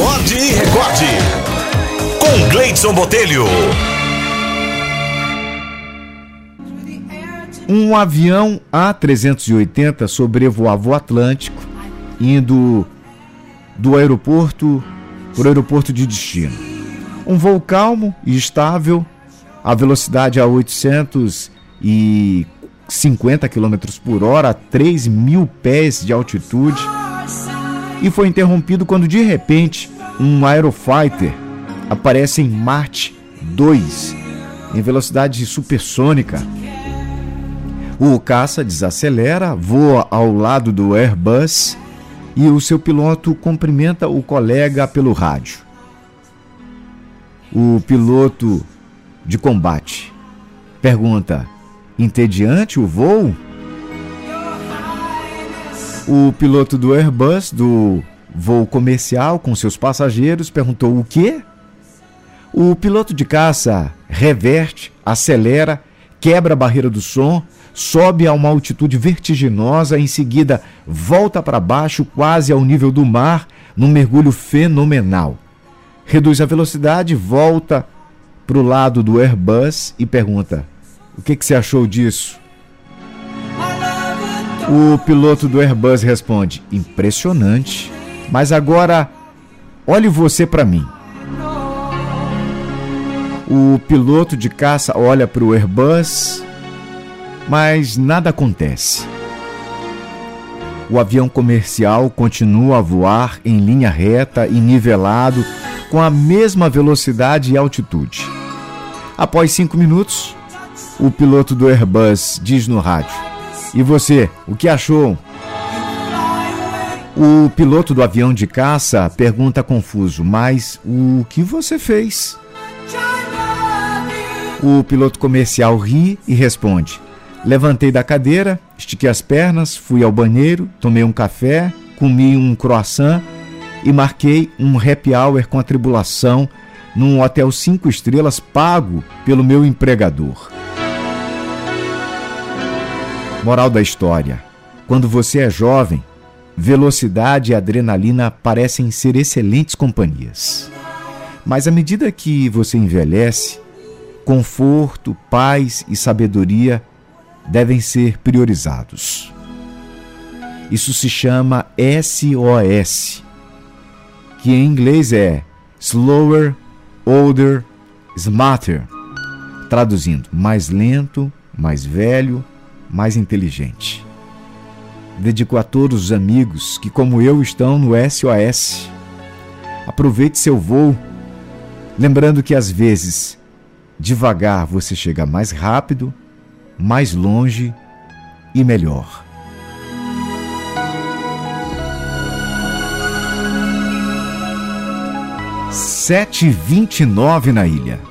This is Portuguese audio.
Acorde e recorde. Com Gleidson Botelho. Um avião A380 sobrevoava o Atlântico, indo do aeroporto para o aeroporto de destino. Um voo calmo e estável, a velocidade a 850 km por hora, a 3 mil pés de altitude, e foi interrompido quando de repente um Aerofighter aparece em Marte 2 em velocidade supersônica o caça desacelera, voa ao lado do Airbus e o seu piloto cumprimenta o colega pelo rádio. O piloto de combate pergunta: entediante o voo? O piloto do Airbus, do voo comercial com seus passageiros, perguntou: o quê? O piloto de caça reverte, acelera, quebra a barreira do som sobe a uma altitude vertiginosa, em seguida volta para baixo, quase ao nível do mar, num mergulho fenomenal. Reduz a velocidade, volta para o lado do Airbus e pergunta: O que, que você achou disso? O piloto do Airbus responde: Impressionante, mas agora olhe você para mim. O piloto de caça olha para o Airbus mas nada acontece. O avião comercial continua a voar em linha reta e nivelado com a mesma velocidade e altitude. Após cinco minutos, o piloto do Airbus diz no rádio: E você, o que achou? O piloto do avião de caça pergunta confuso: Mas o que você fez? O piloto comercial ri e responde: Levantei da cadeira, estiquei as pernas, fui ao banheiro, tomei um café, comi um croissant e marquei um happy hour com a tribulação num hotel cinco estrelas pago pelo meu empregador. Moral da história: quando você é jovem, velocidade e adrenalina parecem ser excelentes companhias. Mas à medida que você envelhece, conforto, paz e sabedoria devem ser priorizados. Isso se chama SOS, que em inglês é Slower, Older, Smarter. Traduzindo, mais lento, mais velho, mais inteligente. Dedico a todos os amigos que, como eu, estão no SOS. Aproveite seu voo, lembrando que às vezes, devagar você chega mais rápido mais longe e melhor. Sete vinte na ilha.